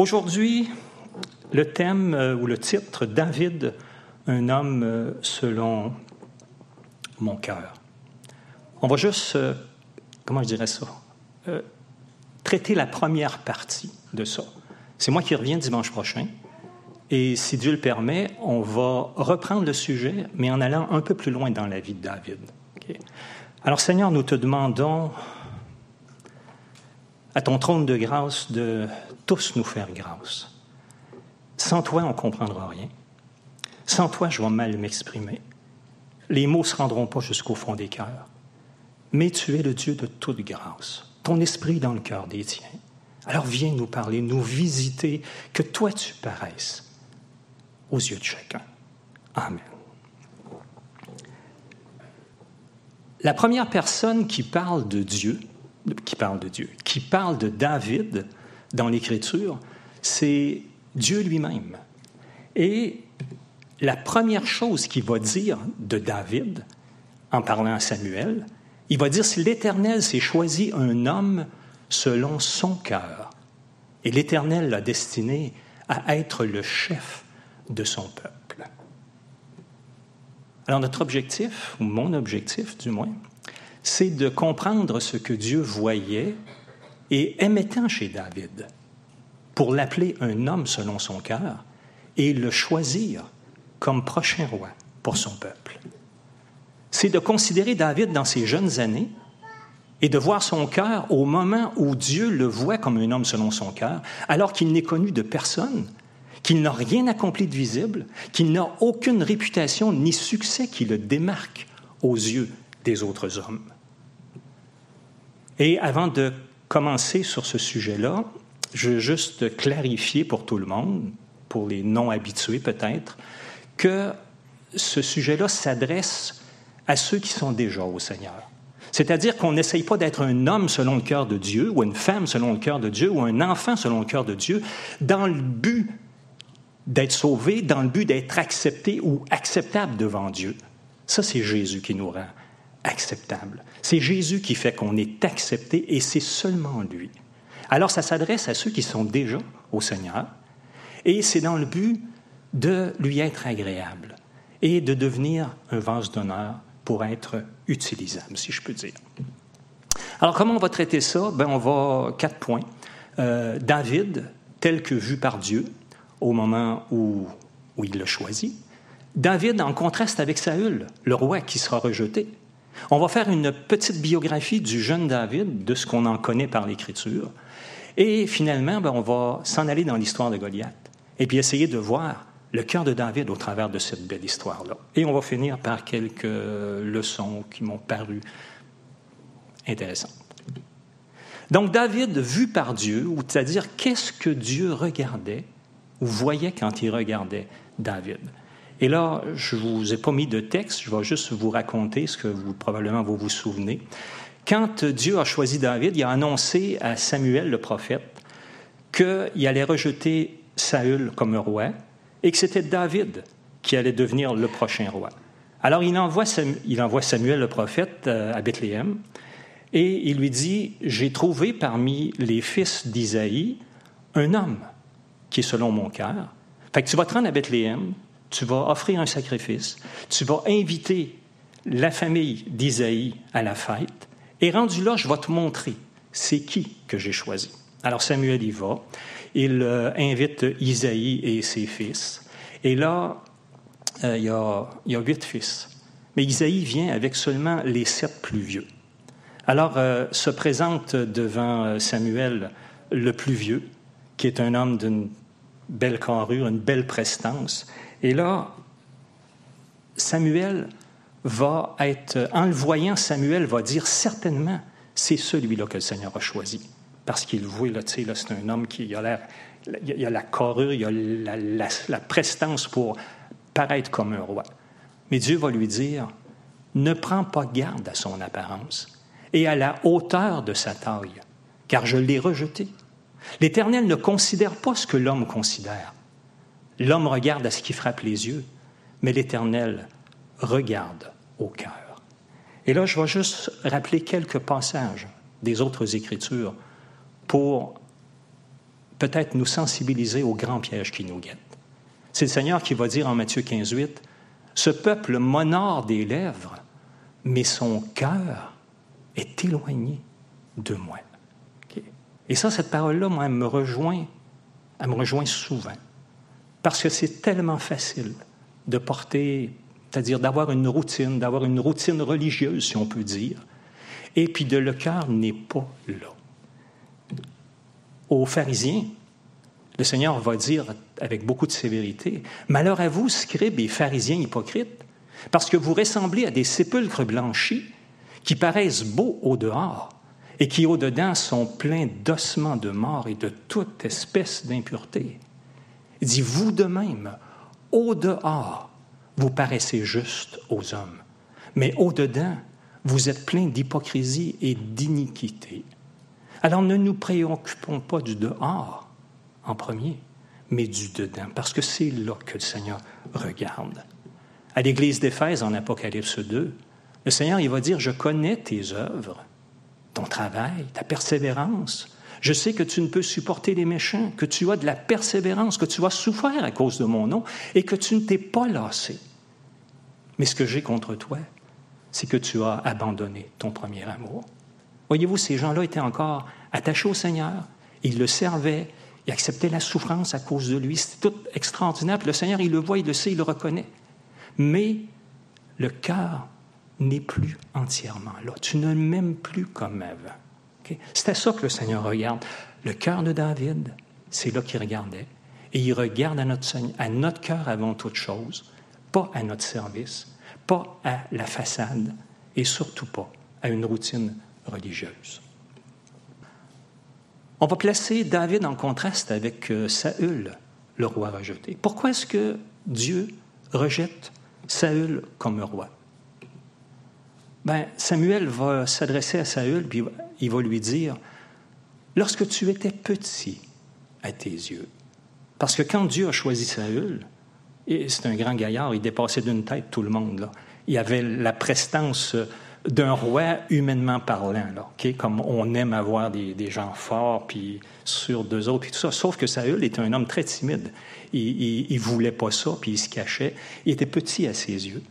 Aujourd'hui, le thème euh, ou le titre, David, un homme euh, selon mon cœur. On va juste, euh, comment je dirais ça, traiter la première partie de ça. C'est moi qui reviens dimanche prochain. Et si Dieu le permet, on va reprendre le sujet, mais en allant un peu plus loin dans la vie de David. Alors Seigneur, nous te demandons à ton trône de grâce de tous nous faire grâce. Sans toi, on ne comprendra rien. Sans toi, je vais mal m'exprimer. Les mots ne se rendront pas jusqu'au fond des cœurs. Mais tu es le Dieu de toute grâce. Ton esprit dans le cœur des tiens. Alors viens nous parler, nous visiter, que toi tu paraisses aux yeux de chacun. Amen. La première personne qui parle de Dieu, qui parle de Dieu, qui parle de David dans l'Écriture, c'est Dieu lui-même. Et la première chose qu'il va dire de David, en parlant à Samuel, il va dire, si l'Éternel s'est choisi un homme selon son cœur, et l'Éternel l'a destiné à être le chef de son peuple. Alors notre objectif, ou mon objectif du moins, c'est de comprendre ce que Dieu voyait et aimait tant chez David pour l'appeler un homme selon son cœur et le choisir comme prochain roi pour son peuple. C'est de considérer David dans ses jeunes années et de voir son cœur au moment où Dieu le voit comme un homme selon son cœur, alors qu'il n'est connu de personne, qu'il n'a rien accompli de visible, qu'il n'a aucune réputation ni succès qui le démarque aux yeux des autres hommes. Et avant de commencer sur ce sujet-là, je veux juste clarifier pour tout le monde, pour les non-habitués peut-être, que ce sujet-là s'adresse à ceux qui sont déjà au Seigneur. C'est-à-dire qu'on n'essaye pas d'être un homme selon le cœur de Dieu, ou une femme selon le cœur de Dieu, ou un enfant selon le cœur de Dieu, dans le but d'être sauvé, dans le but d'être accepté ou acceptable devant Dieu. Ça, c'est Jésus qui nous rend acceptable. C'est Jésus qui fait qu'on est accepté et c'est seulement lui. Alors ça s'adresse à ceux qui sont déjà au Seigneur et c'est dans le but de lui être agréable et de devenir un vase d'honneur pour être utilisable, si je peux dire. Alors comment on va traiter ça? Ben, On va quatre points. Euh, David, tel que vu par Dieu au moment où, où il l'a choisi. David en contraste avec Saül, le roi qui sera rejeté. On va faire une petite biographie du jeune David, de ce qu'on en connaît par l'Écriture. Et finalement, ben, on va s'en aller dans l'histoire de Goliath et puis essayer de voir le cœur de David au travers de cette belle histoire-là. Et on va finir par quelques leçons qui m'ont paru intéressantes. Donc David, vu par Dieu, c'est-à-dire qu'est-ce que Dieu regardait ou voyait quand il regardait David? Et là, je vous ai pas mis de texte, je vais juste vous raconter ce que vous probablement vous vous souvenez. Quand Dieu a choisi David, il a annoncé à Samuel le prophète qu'il allait rejeter Saül comme roi et que c'était David qui allait devenir le prochain roi. Alors il envoie, il envoie Samuel le prophète euh, à Bethléem et il lui dit, j'ai trouvé parmi les fils d'Isaïe un homme qui est selon mon cœur. Fait que tu vas te rendre à Bethléem, tu vas offrir un sacrifice, tu vas inviter la famille d'Isaïe à la fête, et rendu là, je vais te montrer c'est qui que j'ai choisi. Alors Samuel y va, il euh, invite Isaïe et ses fils, et là, euh, il, y a, huit fils. Mais Isaïe vient avec seulement les sept plus vieux. Alors euh, se présente devant Samuel le plus vieux, qui est un homme d'une belle carrure, une belle prestance. Et là, Samuel va être, en le voyant, Samuel va dire certainement, c'est celui-là que le Seigneur a choisi. Parce qu'il voit, là, tu sais, là, c'est un homme qui a l'air, il a la carrure, il a la, la prestance pour paraître comme un roi. Mais Dieu va lui dire, ne prends pas garde à son apparence et à la hauteur de sa taille, car je l'ai rejeté. L'Éternel ne considère pas ce que l'homme considère. L'homme regarde à ce qui frappe les yeux, mais l'Éternel regarde au cœur. Et là, je vais juste rappeler quelques passages des autres Écritures pour peut-être nous sensibiliser aux grands pièges qui nous guettent. C'est le Seigneur qui va dire en Matthieu 15, 8, Ce peuple m'honore des lèvres, mais son cœur est éloigné de moi. Et ça, cette parole-là, moi, elle me rejoint, elle me rejoint souvent. Parce que c'est tellement facile de porter, c'est-à-dire d'avoir une routine, d'avoir une routine religieuse, si on peut dire, et puis de le cœur n'est pas là. Aux pharisiens, le Seigneur va dire avec beaucoup de sévérité, Malheur à vous, scribes et pharisiens hypocrites, parce que vous ressemblez à des sépulcres blanchis qui paraissent beaux au dehors, et qui au-dedans sont pleins d'ossements de mort et de toute espèce d'impureté. Il dit, vous de même, au-dehors, vous paraissez juste aux hommes, mais au-dedans, vous êtes pleins d'hypocrisie et d'iniquité. Alors ne nous préoccupons pas du dehors en premier, mais du dedans, parce que c'est là que le Seigneur regarde. À l'église d'Éphèse, en Apocalypse 2, le Seigneur, il va dire, je connais tes œuvres ton travail, ta persévérance. Je sais que tu ne peux supporter les méchants, que tu as de la persévérance, que tu as souffert à cause de mon nom et que tu ne t'es pas lassé. Mais ce que j'ai contre toi, c'est que tu as abandonné ton premier amour. Voyez-vous, ces gens-là étaient encore attachés au Seigneur, ils le servaient, ils acceptaient la souffrance à cause de lui. C'était tout extraordinaire. le Seigneur, il le voit, il le sait, il le reconnaît. Mais le cœur n'est plus entièrement là. Tu ne m'aimes plus comme avant. C'était ça que le Seigneur regarde. Le cœur de David, c'est là qu'il regardait. Et il regarde à notre, à notre cœur avant toute chose, pas à notre service, pas à la façade et surtout pas à une routine religieuse. On va placer David en contraste avec euh, Saül, le roi rejeté. Pourquoi est-ce que Dieu rejette Saül comme roi? Ben, Samuel va s'adresser à Saül, puis il va lui dire, lorsque tu étais petit à tes yeux, parce que quand Dieu a choisi Saül, et c'est un grand gaillard, il dépassait d'une tête tout le monde, là. il avait la prestance d'un roi humainement parlant, là, comme on aime avoir des, gens forts, puis sur deux autres, puis tout ça. Sauf que Saül était un homme très timide. Il ne voulait pas ça, puis il se cachait. Il était petit à ses yeux.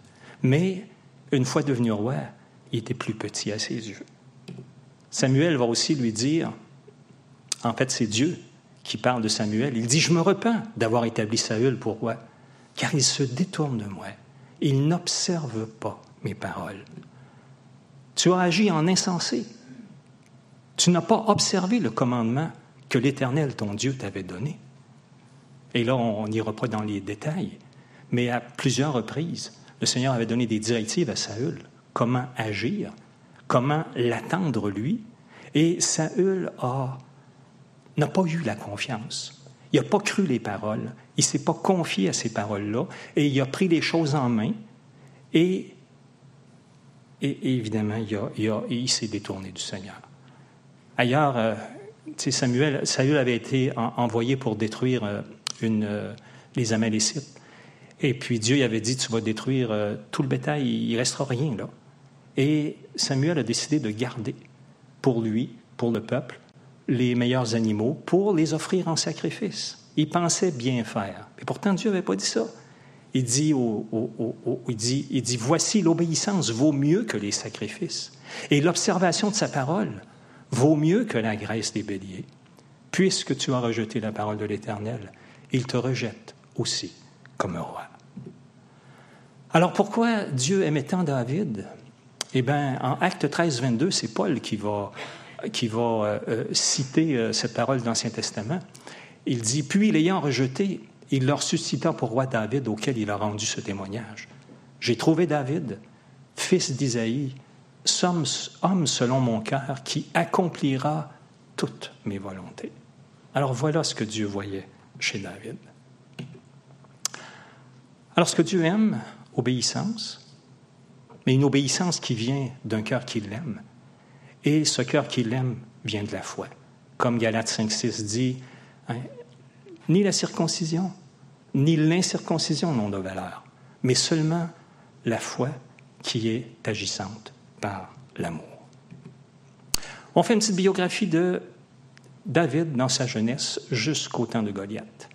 Mais une fois devenu roi, il était plus petit à ses yeux. Samuel va aussi lui dire, en fait c'est Dieu qui parle de Samuel, il dit, je me repens d'avoir établi Saül pour roi, car il se détourne de moi, il n'observe pas mes paroles. Tu as agi en insensé. Tu n'as pas observé le commandement que l'Éternel, ton Dieu, t'avait donné. Et là, on n'ira pas dans les détails, mais à plusieurs reprises, le Seigneur avait donné des directives à Saül comment agir, comment l'attendre lui. Et Saül n'a pas eu la confiance. Il n'a pas cru les paroles. Il s'est pas confié à ces paroles-là. Et il a pris les choses en main. Et, évidemment, il, s'est détourné du Seigneur. Ailleurs, euh, Samuel, Saül avait été envoyé pour détruire euh, euh, les Amalécites. Et puis Dieu avait dit, tu vas détruire tout le bétail, il ne restera rien là. Et Samuel a décidé de garder pour lui, pour le peuple, les meilleurs animaux pour les offrir en sacrifice. Il pensait bien faire. Et pourtant, Dieu n'avait pas dit ça. Il dit, Voici, l'obéissance vaut mieux que les sacrifices. Et l'observation de sa parole vaut mieux que la graisse des béliers. Puisque tu as rejeté la parole de l'Éternel, il te rejette aussi comme roi. Alors pourquoi Dieu aimait tant David? Eh bien, en Acte 13, 22, c'est Paul qui va, qui va euh, euh, citer euh, cette parole de l'Ancien Testament. Il dit Puis, l'ayant rejeté, il leur suscita pour roi David, auquel il a rendu ce témoignage. J'ai trouvé David, fils d'Isaïe, homme selon mon cœur, qui accomplira toutes mes volontés. Alors voilà ce que Dieu voyait chez David. Alors ce que Dieu aime, obéissance, mais une obéissance qui vient d'un cœur qui l'aime. Et ce cœur qui l'aime vient de la foi. Comme Galates 5.6 dit, hein, ni la circoncision, ni l'incirconcision n'ont de valeur, mais seulement la foi qui est agissante par l'amour. On fait une petite biographie de David dans sa jeunesse jusqu'au temps de Goliath.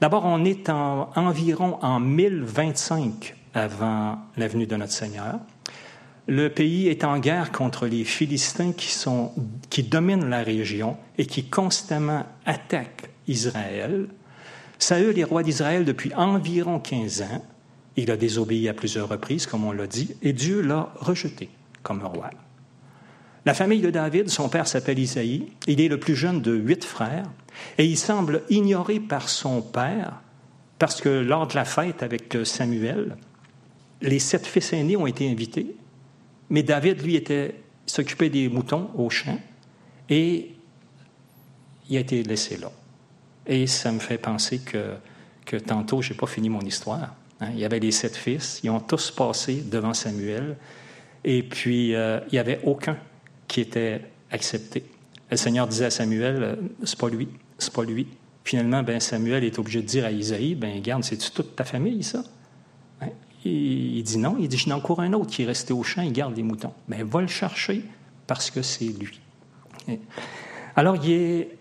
D'abord, on est en, environ en 1025 avant la venue de notre Seigneur. Le pays est en guerre contre les Philistins qui, sont, qui dominent la région et qui constamment attaquent Israël. Saül est roi d'Israël depuis environ 15 ans. Il a désobéi à plusieurs reprises, comme on l'a dit, et Dieu l'a rejeté comme roi. La famille de David, son père s'appelle Isaïe, il est le plus jeune de huit frères, et il semble ignoré par son père, parce que lors de la fête avec Samuel, les sept fils aînés ont été invités, mais David, lui, était, s'occupait des moutons au champ, et il a été laissé là. Et ça me fait penser que, tantôt, je n'ai pas fini mon histoire. Hein. Il y avait les sept fils, ils ont tous passé devant Samuel, et puis euh, il n'y avait aucun qui était accepté. Le Seigneur disait à Samuel, euh, c'est pas lui, c'est pas lui. Finalement, ben, Samuel est obligé de dire à Isaïe, ben, garde, c'est-tu toute ta famille, ça? Hein? Il, dit non, il dit, je n'ai encore un autre qui est resté au champ, il garde les moutons. Ben, va le chercher parce que c'est lui. Alors, il est,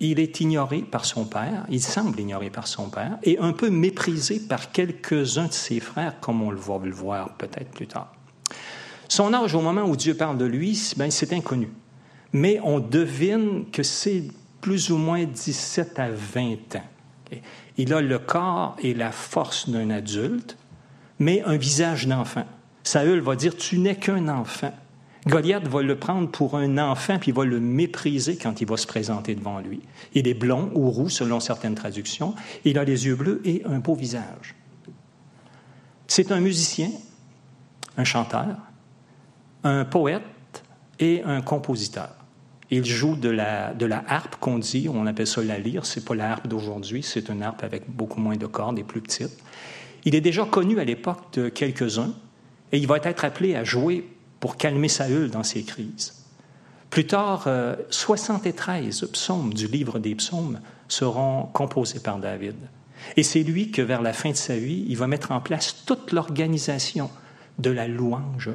il est ignoré par son père, il semble ignoré par son père, et un peu méprisé par quelques-uns de ses frères, comme on le va le voir peut-être plus tard. Son âge au moment où Dieu parle de lui, ben, c'est inconnu. Mais on devine que c'est plus ou moins 17 à 20 ans. Il a le corps et la force d'un adulte, mais un visage d'enfant. Saül va dire, tu n'es qu'un enfant. Goliath va le prendre pour un enfant, puis va le mépriser quand il va se présenter devant lui. Il est blond ou roux, selon certaines traductions. Il a les yeux bleus et un beau visage. C'est un musicien, un chanteur, un poète et un compositeur. Il joue de la, de la harpe qu'on dit, on appelle ça la lyre, c'est pas la harpe d'aujourd'hui, c'est une harpe avec beaucoup moins de cordes et plus petite. Il est déjà connu à l'époque de quelques-uns et il va être appelé à jouer pour calmer Saül dans ses crises. Plus tard, 73 euh, psaumes du livre des psaumes seront composés par David. Et c'est lui que, vers la fin de sa vie, il va mettre en place toute l'organisation de la louange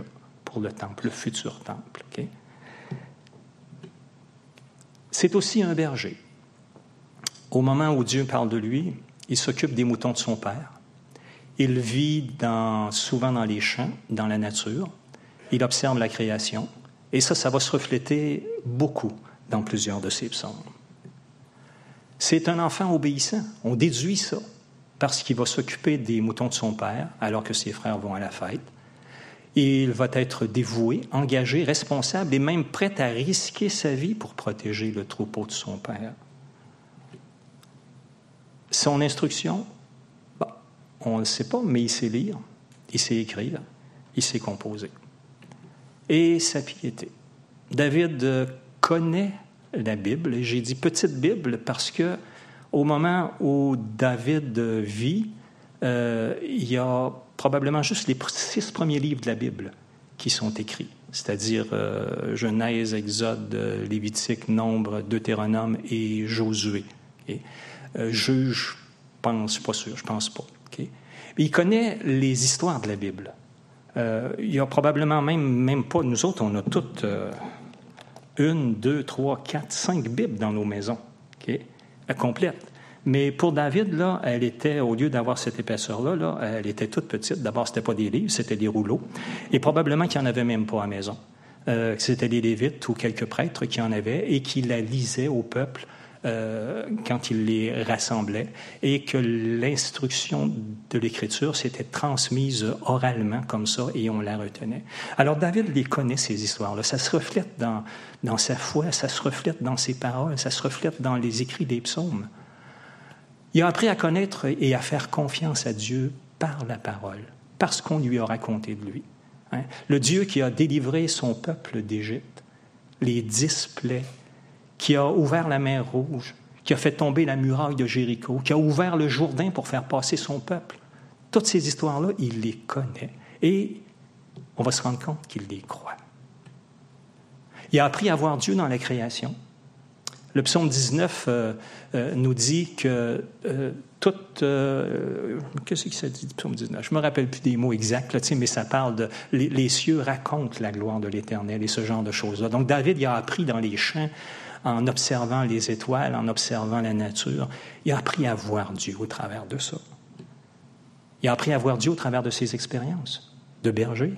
pour le temple, le futur temple. C'est aussi un berger. Au moment où Dieu parle de lui, il s'occupe des moutons de son père. Il vit souvent dans les champs, dans la nature. Il observe la création. Et ça, ça va se refléter beaucoup dans plusieurs de ses psaumes. C'est un enfant obéissant. On déduit ça parce qu'il va s'occuper des moutons de son père alors que ses frères vont à la fête. Il va être dévoué, engagé, responsable et même prêt à risquer sa vie pour protéger le troupeau de son père. Son instruction, on ne le sait pas, mais il sait lire, il sait écrire, il sait composer. Et sa piété. David connaît la Bible, et j'ai dit petite Bible parce que au moment où David vit, euh, il y a probablement juste les six premiers livres de la Bible qui sont écrits, c'est-à-dire euh, Genèse, Exode, Lévitique, Nombre, Deutéronome et Josué. Euh, juge, pense, pas sûr, je pense pas. Il connaît les histoires de la Bible. Euh, il y a probablement même, même pas, nous autres, on a toutes une, deux, trois, quatre, cinq Bibles dans nos maisons, complètes. Mais pour David, là, elle était, au lieu d'avoir cette épaisseur-là, là, elle était toute petite. D'abord, c'était pas des livres, c'était des rouleaux. Et probablement qu'il n'y en avait même pas à la maison. Euh, c'était des Lévites ou quelques prêtres qui en avaient et qui la lisaient au peuple euh, quand il les rassemblait et que l'instruction de l'Écriture s'était transmise oralement comme ça et on la retenait. Alors David les connaît, ces histoires-là. Ça se reflète dans, dans sa foi, ça se reflète dans ses paroles, ça se reflète dans les écrits des psaumes. Il a appris à connaître et à faire confiance à Dieu par la parole, parce qu'on lui a raconté de lui. Hein. Le Dieu qui a délivré son peuple d'Égypte, les dix qui a ouvert la mer Rouge, qui a fait tomber la muraille de Jéricho, qui a ouvert le Jourdain pour faire passer son peuple. Toutes ces histoires-là, il les connaît et on va se rendre compte qu'il les croit. Il a appris à voir Dieu dans la création, le psaume 19 euh, euh, nous dit que euh, toute... Qu'est-ce que ça dit, le psaume 19? Je ne me rappelle plus des mots exacts, là, mais ça parle de... Les, cieux racontent la gloire de l'Éternel et ce genre de choses-là. Donc David il a appris dans les champs en observant les étoiles, en observant la nature. Il a appris à voir Dieu au travers de ça. Il a appris à voir Dieu au travers de ses expériences de berger.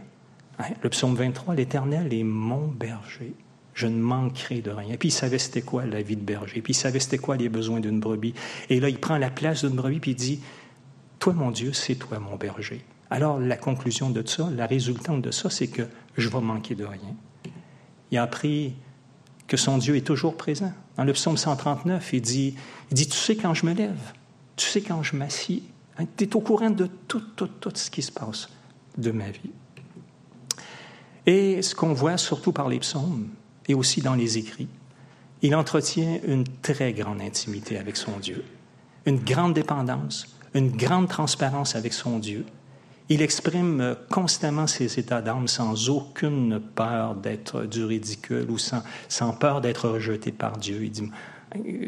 Hein, le psaume 23, l'Éternel est mon berger. Je ne manquerai de rien. Puis il savait c'était quoi la vie de berger. Puis il savait c'était quoi les besoins d'une brebis. Et là, il prend la place d'une brebis puis il dit Toi, mon Dieu, c'est toi mon berger. Alors, la conclusion de ça, la résultante de ça, c'est que je vais manquer de rien. Il a appris que son Dieu est toujours présent. Dans le psaume 139, il dit, il dit Tu sais quand je me lève, tu sais quand je m'assieds, hein, tu es au courant de tout, tout, tout ce qui se passe de ma vie. Et ce qu'on voit surtout par les psaumes et aussi dans les écrits, il entretient une très grande intimité avec son Dieu, une grande dépendance, une grande transparence avec son Dieu. Il exprime constamment ses états d'âme sans aucune peur d'être du ridicule ou sans, peur d'être rejeté par Dieu. Il dit,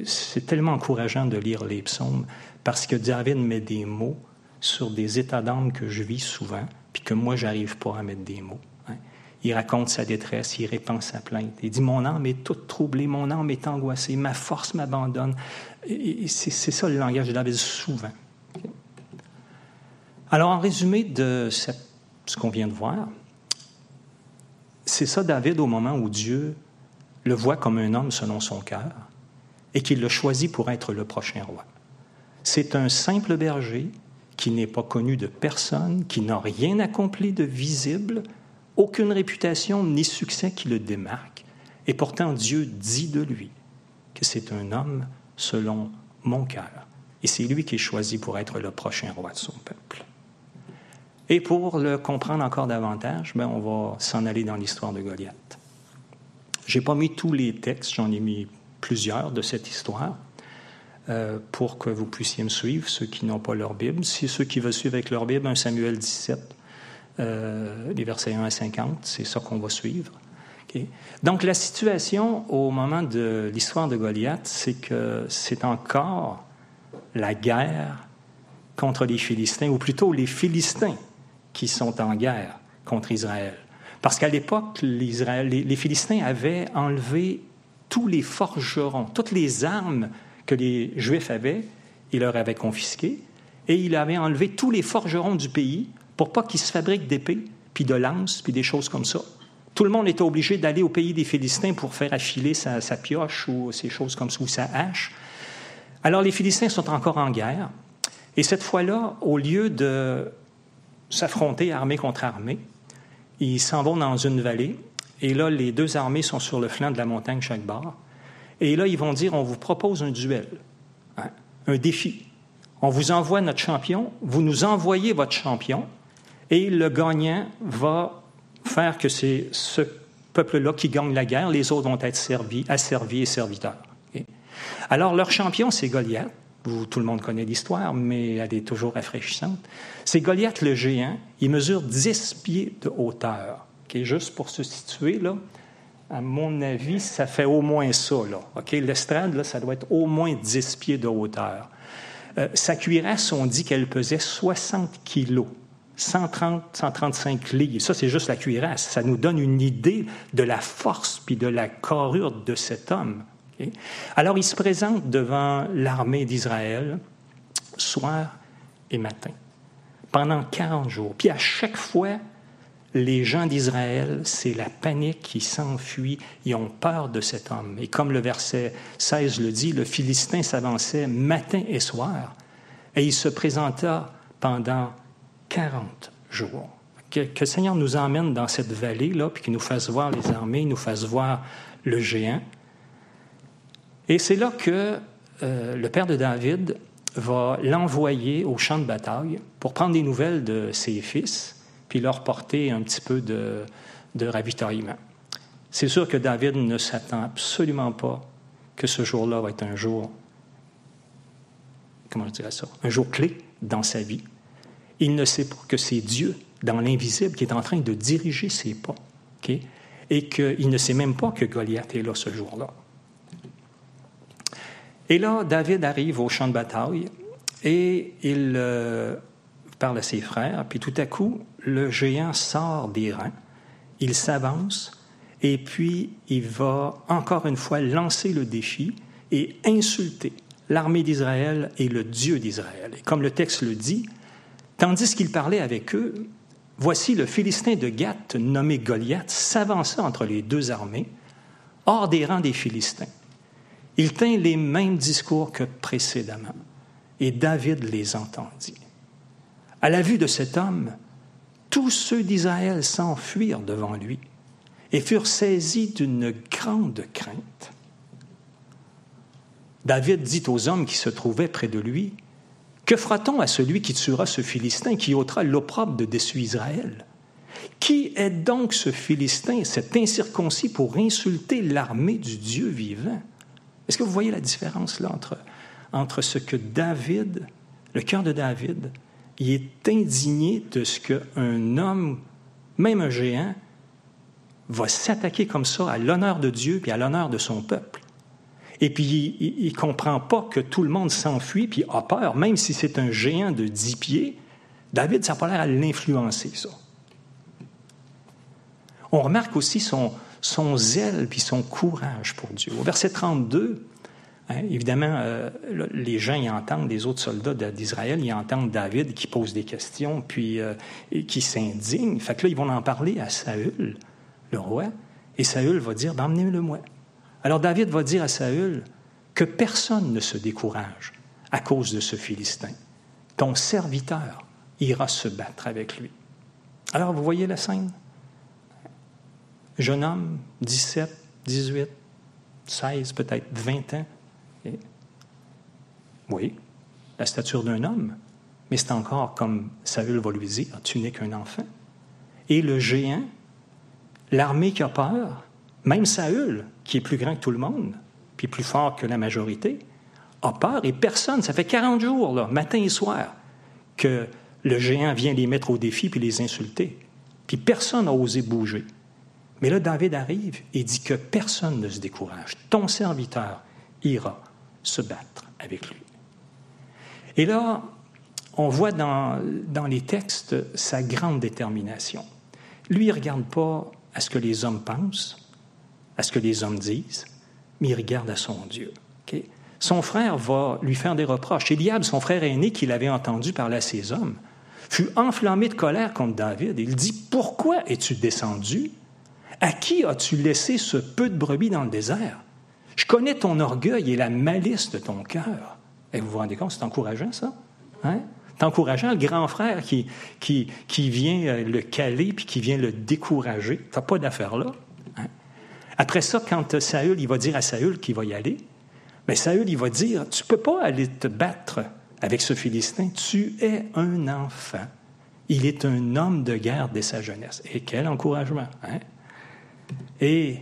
c'est tellement encourageant de lire les psaumes parce que David met des mots sur des états d'âme que je vis souvent, puis que moi, j'arrive pas à mettre des mots. Hein. Il raconte sa détresse, il répand sa plainte. Il dit Mon âme est toute troublée, mon âme est angoissée, ma force m'abandonne. C'est ça le langage de David souvent. Alors, en résumé de ce qu'on vient de voir, c'est ça David au moment où Dieu le voit comme un homme selon son cœur et qu'il le choisit pour être le prochain roi. C'est un simple berger qui n'est pas connu de personne, qui n'a rien accompli de visible, aucune réputation ni succès qui le démarque. Et pourtant, Dieu dit de lui que c'est un homme selon mon cœur. Et c'est lui qui est choisi pour être le prochain roi de son peuple. Et pour le comprendre encore davantage, ben, on va s'en aller dans l'histoire de Goliath. Je n'ai pas mis tous les textes, j'en ai mis plusieurs de cette histoire. Euh, pour que vous puissiez me suivre, ceux qui n'ont pas leur Bible. Si ceux qui veulent suivre avec leur Bible, 1 Samuel 17, euh, les versets 1 à 50, c'est ça qu'on va suivre. Donc la situation au moment de l'histoire de Goliath, c'est que c'est encore la guerre contre les Philistins, ou plutôt les Philistins qui sont en guerre contre Israël. Parce qu'à l'époque, les, Philistins avaient enlevé tous les forgerons, toutes les armes que les Juifs avaient, il leur avait confisqué, et il avait enlevé tous les forgerons du pays pour pas qu'ils se fabriquent d'épées, puis de lances, puis des choses comme ça. Tout le monde était obligé d'aller au pays des Philistins pour faire affiler sa, pioche ou ces choses comme ça, ou sa hache. Alors les Philistins sont encore en guerre, et cette fois-là, au lieu de s'affronter armée contre armée, ils s'en vont dans une vallée, et là, les deux armées sont sur le flanc de la montagne chaque barre. Et là, ils vont dire, on vous propose un duel, hein, un défi. On vous envoie notre champion, vous nous envoyez votre champion, et le gagnant va faire que c'est ce peuple-là qui gagne la guerre, les autres vont être servis, asservis et serviteurs. Alors, leur champion, c'est Goliath. Tout le monde connaît l'histoire, mais elle est toujours rafraîchissante. C'est Goliath le géant. Il mesure 10 pieds de hauteur. Juste pour se situer, là, à mon avis, ça fait au moins ça. Là. OK? L'estrade, ça doit être au moins 10 pieds de hauteur. Euh, sa cuirasse, on dit qu'elle pesait 60 kilos. 130, 135 livres. Ça, c'est juste la cuirasse. Ça nous donne une idée de la force puis de la carrure de cet homme. Alors, il se présente devant l'armée d'Israël soir et matin, pendant 40 jours. Puis à chaque fois, les gens d'Israël, c'est la panique qui s'enfuit, ils ont peur de cet homme. Et comme le verset 16 le dit, le Philistin s'avançait matin et soir, et il se présenta pendant 40 jours. Que, le Seigneur nous emmène dans cette vallée-là, puis qu'il nous fasse voir les armées, nous fasse voir le géant. Et c'est là que euh, le père de David va l'envoyer au champ de bataille pour prendre des nouvelles de ses fils puis leur porter un petit peu de, ravitaillement. C'est sûr que David ne s'attend absolument pas que ce jour-là va être un jour, comment ça, un jour clé dans sa vie. Il ne sait pas que c'est Dieu, dans l'invisible, qui est en train de diriger ses pas. Et qu'il ne sait même pas que Goliath est là ce jour-là. Et là, David arrive au champ de bataille et il euh, parle à ses frères, puis tout à coup, le géant sort des rangs, il s'avance et puis il va encore une fois lancer le défi et insulter l'armée d'Israël et le Dieu d'Israël. Et comme le texte le dit, tandis qu'il parlait avec eux, voici le Philistin de Gath, nommé Goliath, s'avança entre les deux armées, hors des rangs des Philistins. Il tint les mêmes discours que précédemment, et David les entendit. À la vue de cet homme, tous ceux d'Israël s'enfuirent devant lui et furent saisis d'une grande crainte. David dit aux hommes qui se trouvaient près de lui, Que fera-t-on à celui qui tuera ce Philistin, qui ôtera l'opprobre de dessus Israël? Qui est donc ce Philistin, cet incirconcis, pour insulter l'armée du Dieu vivant? Est-ce que vous voyez la différence là entre, entre ce que David, le cœur de David, il est indigné de ce qu'un homme, même un géant, va s'attaquer comme ça à l'honneur de Dieu et à l'honneur de son peuple? Et puis, il ne comprend pas que tout le monde s'enfuit puis a peur, même si c'est un géant de dix pieds. David, ça n'a pas l'air à l'influencer, ça. On remarque aussi son, son zèle puis son courage pour Dieu. Au verset 32, hein, évidemment, euh, les gens y entendent, les autres soldats d'Israël, ils entendent David qui pose des questions puis euh, qui s'indigne. Fait que là, ils vont en parler à Saül, le roi, et Saül va dire ben, Emmenez-le-moi. Alors David va dire à Saül que personne ne se décourage à cause de ce Philistin. Ton serviteur ira se battre avec lui. Alors vous voyez la scène? Jeune homme, 17, 18, 16, peut-être 20 ans. Oui, la stature d'un homme, mais c'est encore comme Saül va lui dire, tu n'es qu'un enfant. Et le géant, l'armée qui a peur, même Saül, qui est plus grand que tout le monde, puis plus fort que la majorité, a peur et personne, ça fait 40 jours, matin et soir, que le géant vient les mettre au défi puis les insulter. Puis personne n'a osé bouger. Mais là, David arrive et dit que personne ne se décourage. Ton serviteur ira se battre avec lui. Et là, on voit dans, dans les textes sa grande détermination. Lui, il ne regarde pas à ce que les hommes pensent, à ce que les hommes disent, mais il regarde à son Dieu. Son frère va lui faire des reproches. Eliab, son frère aîné, qu'il avait entendu parler à ses hommes, fut enflammé de colère contre David. Il dit Pourquoi es-tu descendu À qui as-tu laissé ce peu de brebis dans le désert? Je connais ton orgueil et la malice de ton cœur. Et vous vous rendez compte, c'est encourageant, ça hein? C'est encourageant, le grand frère qui, vient euh, le caler puis qui vient le décourager. Ça pas d'affaire là. Après ça, quand Saül, il va dire à Saül qu'il va y aller, mais Saül, il va dire, tu ne peux pas aller te battre avec ce Philistin, tu es un enfant. Il est un homme de guerre dès sa jeunesse. Et quel encouragement. Hein? Et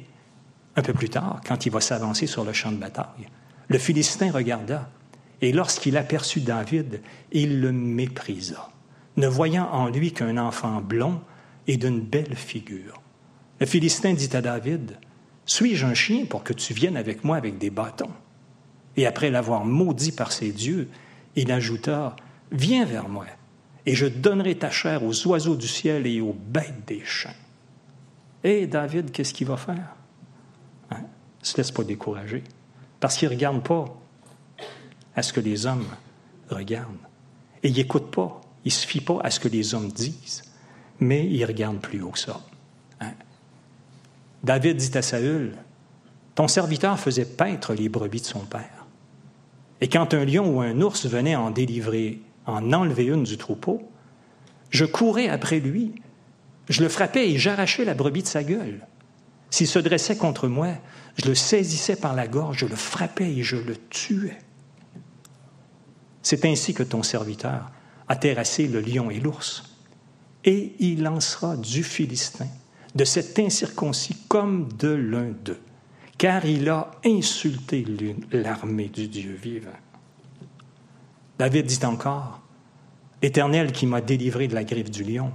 un peu plus tard, quand il va s'avancer sur le champ de bataille, le Philistin regarda, et lorsqu'il aperçut David, il le méprisa, ne voyant en lui qu'un enfant blond et d'une belle figure. Le Philistin dit à David, suis-je un chien pour que tu viennes avec moi avec des bâtons? Et après l'avoir maudit par ses dieux, il ajouta, Viens vers moi, et je donnerai ta chair aux oiseaux du ciel et aux bêtes des champs. Et David, qu'est-ce qu'il va faire hein? Il ne se laisse pas décourager, parce qu'il ne regarde pas à ce que les hommes regardent? Et il n'écoute pas, il ne se fie pas à ce que les hommes disent, mais il regarde plus haut que ça. David dit à Saül, Ton serviteur faisait paître les brebis de son père. Et quand un lion ou un ours venait en délivrer, en enlever une du troupeau, je courais après lui, je le frappais et j'arrachais la brebis de sa gueule. S'il se dressait contre moi, je le saisissais par la gorge, je le frappais et je le tuais. C'est ainsi que ton serviteur a terrassé le lion et l'ours, et il lancera du Philistin de cet incirconcis comme de l'un d'eux, car il a insulté l'armée du Dieu vivant. David dit encore, L'Éternel qui m'a délivré de la griffe du lion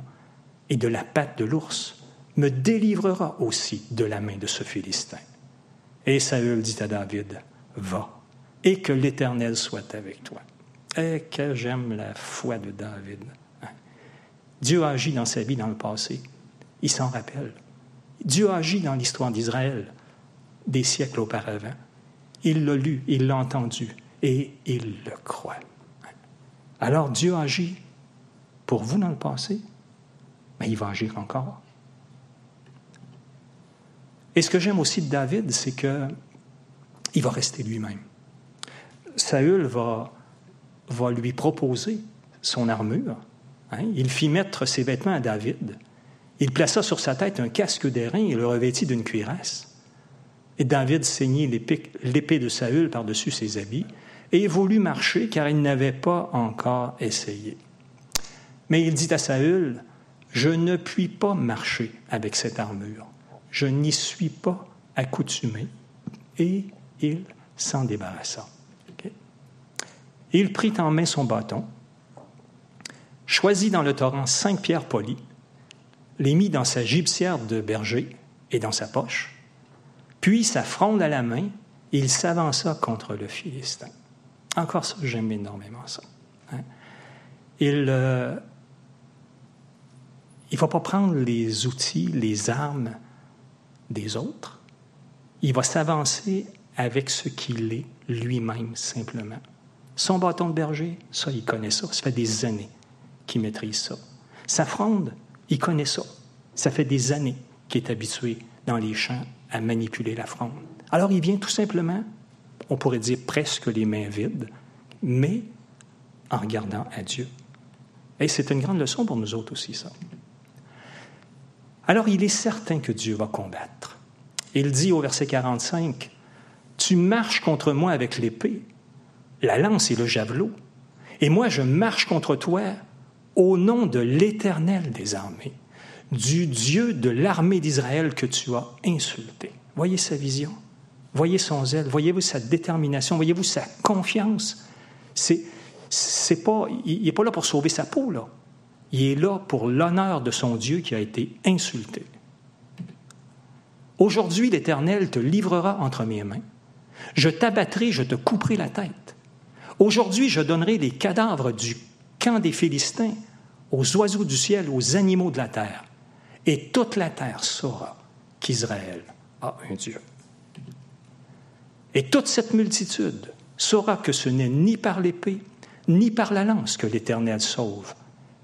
et de la patte de l'ours me délivrera aussi de la main de ce Philistin. Et Saül dit à David, Va, et que l'Éternel soit avec toi. Et que j'aime la foi de David. Hein. Dieu a agi dans sa vie dans le passé il s'en rappelle. Dieu a agi dans l'histoire d'Israël des siècles auparavant. Il l'a lu, il l'a entendu et il le croit. Alors Dieu agit pour vous dans le passé, mais il va agir encore. Et ce que j'aime aussi de David, c'est que il va rester lui-même. Saül va, lui proposer son armure. Hein. Il fit mettre ses vêtements à David. Il plaça sur sa tête un casque d'airain et le revêtit d'une cuirasse. Et David ceignit l'épée de Saül par-dessus ses habits et voulut marcher car il n'avait pas encore essayé. Mais il dit à Saül, Je ne puis pas marcher avec cette armure, je n'y suis pas accoutumé. Et il s'en débarrassa. Il prit en main son bâton, choisit dans le torrent cinq pierres polies, les mit dans sa gibecière de berger et dans sa poche, puis sa fronde à la main, il s'avança contre le Philistin. Encore ça, j'aime énormément ça. Hein. Il ne euh, va pas prendre les outils, les armes des autres. Il va s'avancer avec ce qu'il est lui-même simplement. Son bâton de berger, ça, il connaît ça. Ça fait des années qu'il maîtrise ça. Sa fronde, il connaît ça. Ça fait des années qu'il est habitué dans les champs à manipuler la fronde. Alors il vient tout simplement on pourrait dire presque les mains vides, mais en regardant à Dieu. Et c'est une grande leçon pour nous autres aussi, ça. Alors il est certain que Dieu va combattre. Il dit au verset 45, Tu marches contre moi avec l'épée, la lance et le javelot, et moi je marche contre toi au nom de l'Éternel des armées, du Dieu de l'armée d'Israël que tu as insulté. Voyez sa vision. Voyez son zèle, voyez-vous sa détermination, voyez-vous sa confiance. C'est, c'est pas, il n'est pas là pour sauver sa peau, là. Il est là pour l'honneur de son Dieu qui a été insulté. Aujourd'hui, l'Éternel te livrera entre mes mains. Je t'abattrai, je te couperai la tête. Aujourd'hui, je donnerai les cadavres du camp des Philistins aux oiseaux du ciel, aux animaux de la terre. Et toute la terre saura qu'Israël a un Dieu. Et toute cette multitude saura que ce n'est ni par l'épée, ni par la lance que l'Éternel sauve,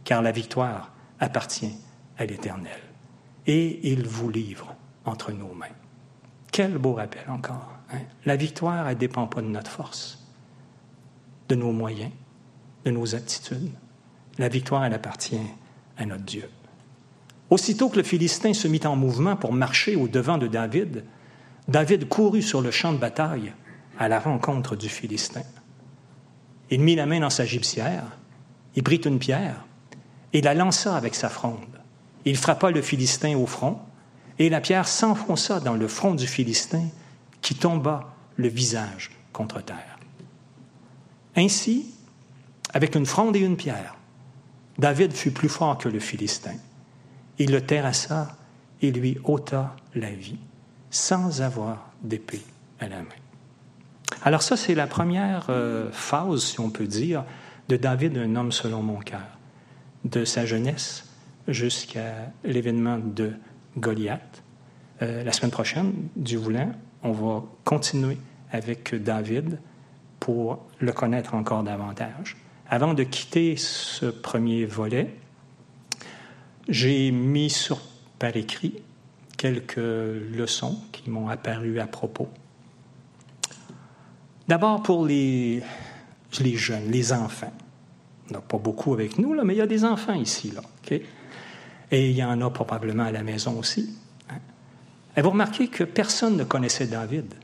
car la victoire appartient à l'Éternel. Et il vous livre entre nos mains. Quel beau rappel encore. Hein? La victoire, elle ne dépend pas de notre force, de nos moyens, de nos aptitudes. La victoire, elle appartient à notre Dieu. Aussitôt que le Philistin se mit en mouvement pour marcher au devant de David, David courut sur le champ de bataille à la rencontre du Philistin. Il mit la main dans sa gibecière, il prit une pierre et la lança avec sa fronde. Il frappa le Philistin au front, et la pierre s'enfonça dans le front du Philistin, qui tomba le visage contre terre. Ainsi, avec une fronde et une pierre, David fut plus fort que le Philistin. Il le terrassa et lui ôta la vie sans avoir d'épée à la main. Alors ça, c'est la première euh, phase, si on peut dire, de David, un homme selon mon cœur, de sa jeunesse jusqu'à l'événement de Goliath. Euh, la semaine prochaine, du voulant, on va continuer avec David pour le connaître encore davantage. Avant de quitter ce premier volet, j'ai mis sur par écrit quelques leçons qui m'ont apparu à propos. D'abord pour les jeunes, les enfants. Il n'y en a pas beaucoup avec nous, là, mais il y a des enfants ici. Et il y en a probablement à la maison aussi. Hein? Et vous remarquez que personne ne connaissait David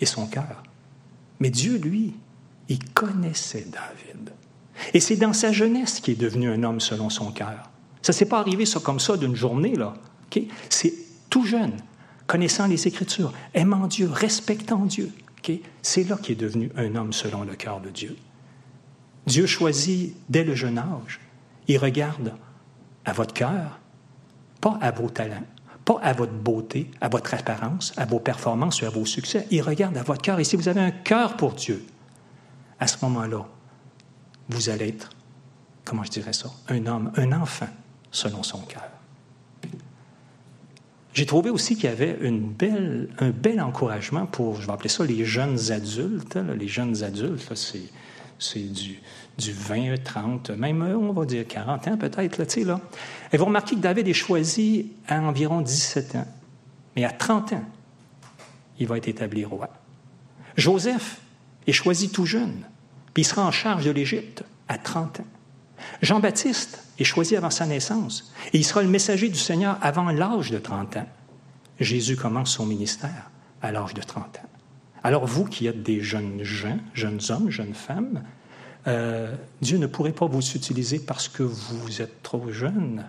et son cœur. Mais Dieu, lui, il connaissait David. Et c'est dans sa jeunesse qu'il est devenu un homme selon son cœur. Ça ne s'est pas arrivé ça comme ça d'une journée, là. C'est tout jeune, connaissant les Écritures, aimant Dieu, respectant Dieu. C'est là qu'il est devenu un homme selon le cœur de Dieu. Dieu choisit dès le jeune âge. Il regarde à votre cœur, pas à vos talents, pas à votre beauté, à votre apparence, à vos performances ou à vos succès. Il regarde à votre cœur. Et si vous avez un cœur pour Dieu, à ce moment-là, vous allez être, comment je dirais ça, un homme, un enfant selon son cœur. J'ai trouvé aussi qu'il y avait un bel encouragement pour, je vais appeler ça les jeunes adultes. les jeunes adultes, c'est du, du 20, 30, même on va dire 40 ans peut-être. Là, là. Et vous remarquez que David est choisi à environ 17 ans. Mais à 30 ans, il va être établi roi. Joseph est choisi tout jeune, puis il sera en charge de l'Égypte à 30 ans. Jean-Baptiste est choisi avant sa naissance, et il sera le messager du Seigneur avant l'âge de 30 ans. Jésus commence son ministère à l'âge de 30 ans. Alors vous qui êtes des jeunes gens, jeunes hommes, jeunes femmes, euh, Dieu ne pourrait pas vous utiliser parce que vous êtes trop jeune.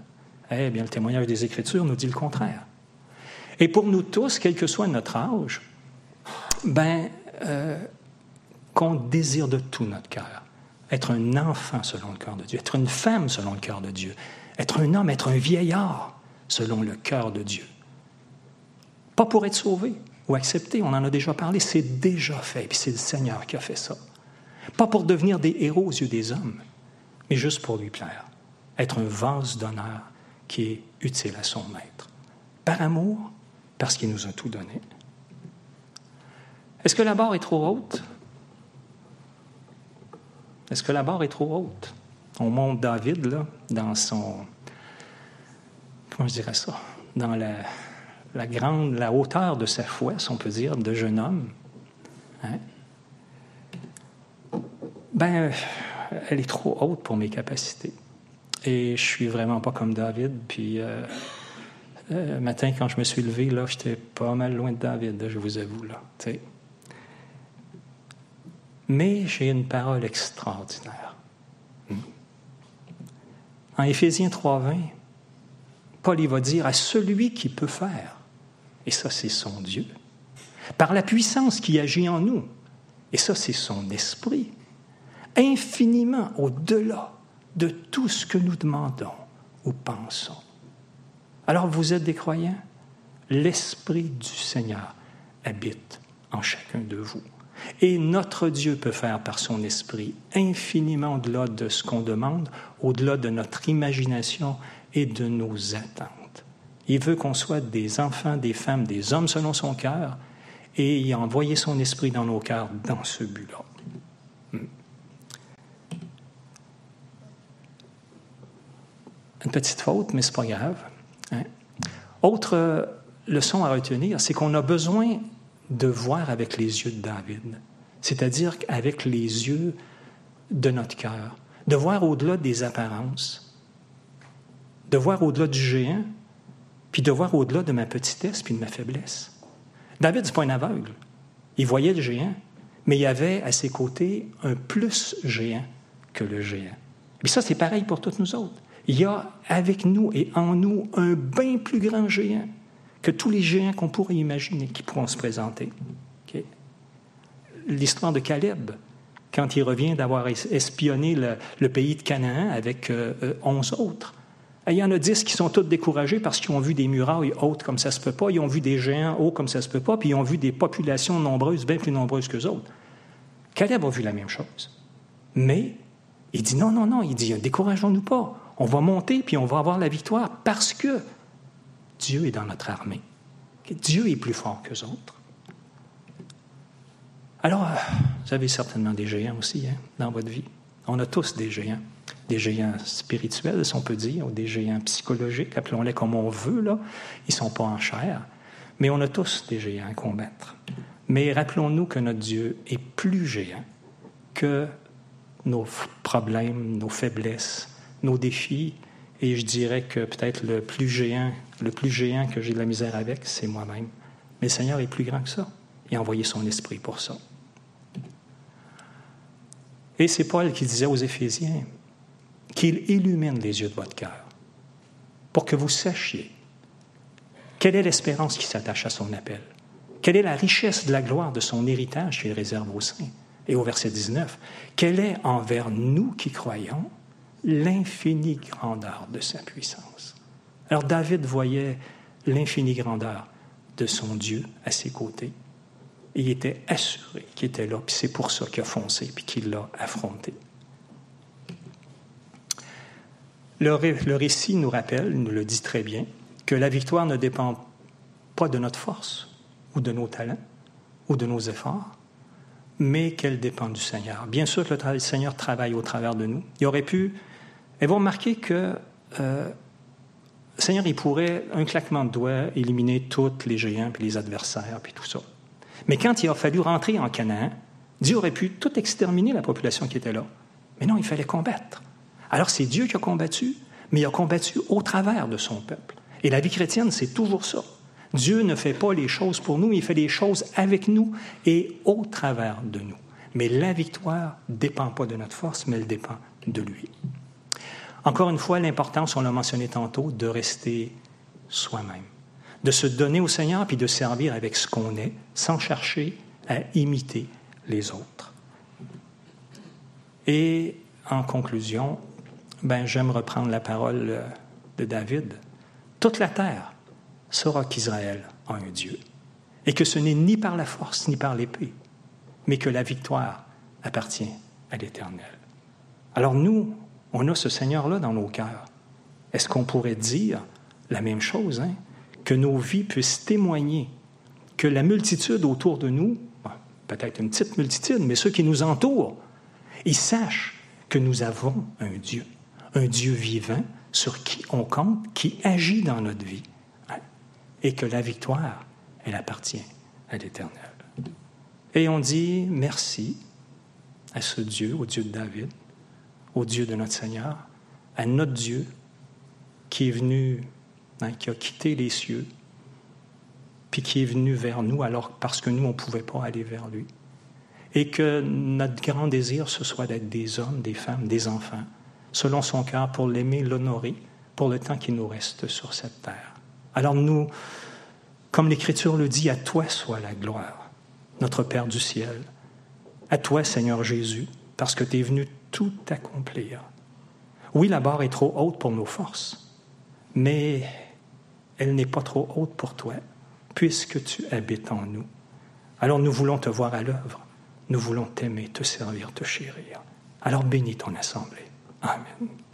Eh bien, le témoignage des Écritures nous dit le contraire. Et pour nous tous, quel que soit notre âge, ben, euh, qu'on désire de tout notre cœur être un enfant selon le cœur de Dieu, être une femme selon le cœur de Dieu, être un homme, être un vieillard selon le cœur de Dieu. Pas pour être sauvé ou accepté, on en a déjà parlé, c'est déjà fait, puis c'est le Seigneur qui a fait ça. Pas pour devenir des héros aux yeux des hommes, mais juste pour lui plaire, être un vase d'honneur qui est utile à son maître. Par amour, parce qu'il nous a tout donné. Est-ce que la barre est trop haute? Est-ce que la barre est trop haute? On monte David, là, dans son. Comment je dirais ça? Dans la, la grande, la hauteur de sa foi, si on peut dire, de jeune homme. Hein? Ben, elle est trop haute pour mes capacités. Et je suis vraiment pas comme David. Puis, euh, euh matin, quand je me suis levé, là, j'étais pas mal loin de David, je vous avoue, là. Mais j'ai une parole extraordinaire. En Éphésiens 3.20, Paul il va dire à celui qui peut faire, et ça c'est son Dieu, par la puissance qui agit en nous, et ça c'est son esprit, infiniment au-delà de tout ce que nous demandons ou pensons. Alors vous êtes des croyants, l'esprit du Seigneur habite en chacun de vous. Et notre Dieu peut faire par son esprit infiniment au-delà de ce qu'on demande, au-delà de notre imagination et de nos attentes. Il veut qu'on soit des enfants, des femmes, des hommes selon son cœur, et il a envoyé son esprit dans nos cœurs dans ce but-là. Hmm. Une petite faute, mais ce n'est pas grave. Hein. Autre leçon à retenir, c'est qu'on a besoin de voir avec les yeux de David, c'est-à-dire avec les yeux de notre cœur, de voir au-delà des apparences, de voir au-delà du géant, puis de voir au-delà de ma petitesse puis de ma faiblesse. David, n'est pas un aveugle. Il voyait le géant, mais il y avait à ses côtés un plus géant que le géant. Et ça, c'est pareil pour toutes nous autres. Il y a avec nous et en nous un bien plus grand géant que tous les géants qu'on pourrait imaginer qui pourront se présenter. L'histoire de Caleb, quand il revient d'avoir espionné le, pays de Canaan avec euh, euh, onze autres. Il y en a dix qui sont tous découragés parce qu'ils ont vu des murailles hautes comme ça se peut pas, ils ont vu des géants hauts comme ça se peut pas, puis ils ont vu des populations nombreuses, bien plus nombreuses qu'eux autres. Caleb a vu la même chose. Mais il dit non, non, non, il dit décourageons-nous pas. On va monter puis on va avoir la victoire parce que Dieu est dans notre armée. Dieu est plus fort qu'eux autres. Alors, euh, vous avez certainement des géants aussi hein, dans votre vie. On a tous des géants. Des géants spirituels, si on peut dire, ou des géants psychologiques, appelons-les comme on veut, là. Ils ne sont pas en chair. Mais on a tous des géants à combattre. Mais rappelons-nous que notre Dieu est plus géant que nos problèmes, nos faiblesses, nos défis, et je dirais que peut-être le plus géant, le plus géant que j'ai de la misère avec, c'est moi-même. Mais le Seigneur est plus grand que ça. Il a envoyé son esprit pour ça. Et c'est Paul qui disait aux Éphésiens qu'il illumine les yeux de votre cœur pour que vous sachiez quelle est l'espérance qui s'attache à son appel, quelle est la richesse de la gloire de son héritage qu'il réserve aux saints. Et au verset 19, quelle est envers nous qui croyons l'infinie grandeur de sa puissance. Alors David voyait l'infinie grandeur de son Dieu à ses côtés. il était assuré qu'il était là, puis c'est pour ça qu'il a foncé, puis qu'il l'a affronté. Le, récit nous rappelle, nous le dit très bien, que la victoire ne dépend pas de notre force ou de nos talents ou de nos efforts, mais qu'elle dépend du Seigneur. Bien sûr que le Seigneur travaille au travers de nous. Il aurait pu... Et vous remarquez que euh, le Seigneur, il pourrait, un claquement de doigts, éliminer tous les géants, puis les adversaires, puis tout ça. Mais quand il a fallu rentrer en Canaan, Dieu aurait pu tout exterminer la population qui était là. Mais non, il fallait combattre. Alors c'est Dieu qui a combattu, mais il a combattu au travers de son peuple. Et la vie chrétienne, c'est toujours ça. Dieu ne fait pas les choses pour nous, il fait les choses avec nous et au travers de nous. Mais la victoire ne dépend pas de notre force, mais elle dépend de lui. Encore une fois, l'importance, on l'a mentionné tantôt, de rester soi-même, de se donner au Seigneur puis de servir avec ce qu'on est, sans chercher à imiter les autres. Et en conclusion, ben, j'aime reprendre la parole de David. Toute la terre saura qu'Israël a un Dieu et que ce n'est ni par la force ni par l'épée, mais que la victoire appartient à l'Éternel. Alors nous, on a ce Seigneur-là dans nos cœurs. Est-ce qu'on pourrait dire la même chose, hein? que nos vies puissent témoigner que la multitude autour de nous, peut-être une petite multitude, mais ceux qui nous entourent, ils sachent que nous avons un Dieu, un Dieu vivant sur qui on compte, qui agit dans notre vie et que la victoire, elle appartient à l'Éternel. Et on dit merci à ce Dieu, au Dieu de David, au Dieu de notre Seigneur, à notre Dieu qui est venu, hein, qui a quitté les cieux, puis qui est venu vers nous alors parce que nous, on ne pouvait pas aller vers lui. Et que notre grand désir, ce soit d'être des hommes, des femmes, des enfants, selon son cœur, pour l'aimer, l'honorer, pour le temps qui nous reste sur cette terre. Alors nous, comme l'Écriture le dit, à toi soit la gloire, notre Père du ciel. À toi, Seigneur Jésus, parce que tu es venu tout accomplir. Oui, la barre est trop haute pour nos forces, mais elle n'est pas trop haute pour toi, puisque tu habites en nous. Alors nous voulons te voir à l'œuvre, nous voulons t'aimer, te servir, te chérir. Alors bénis ton assemblée. Amen.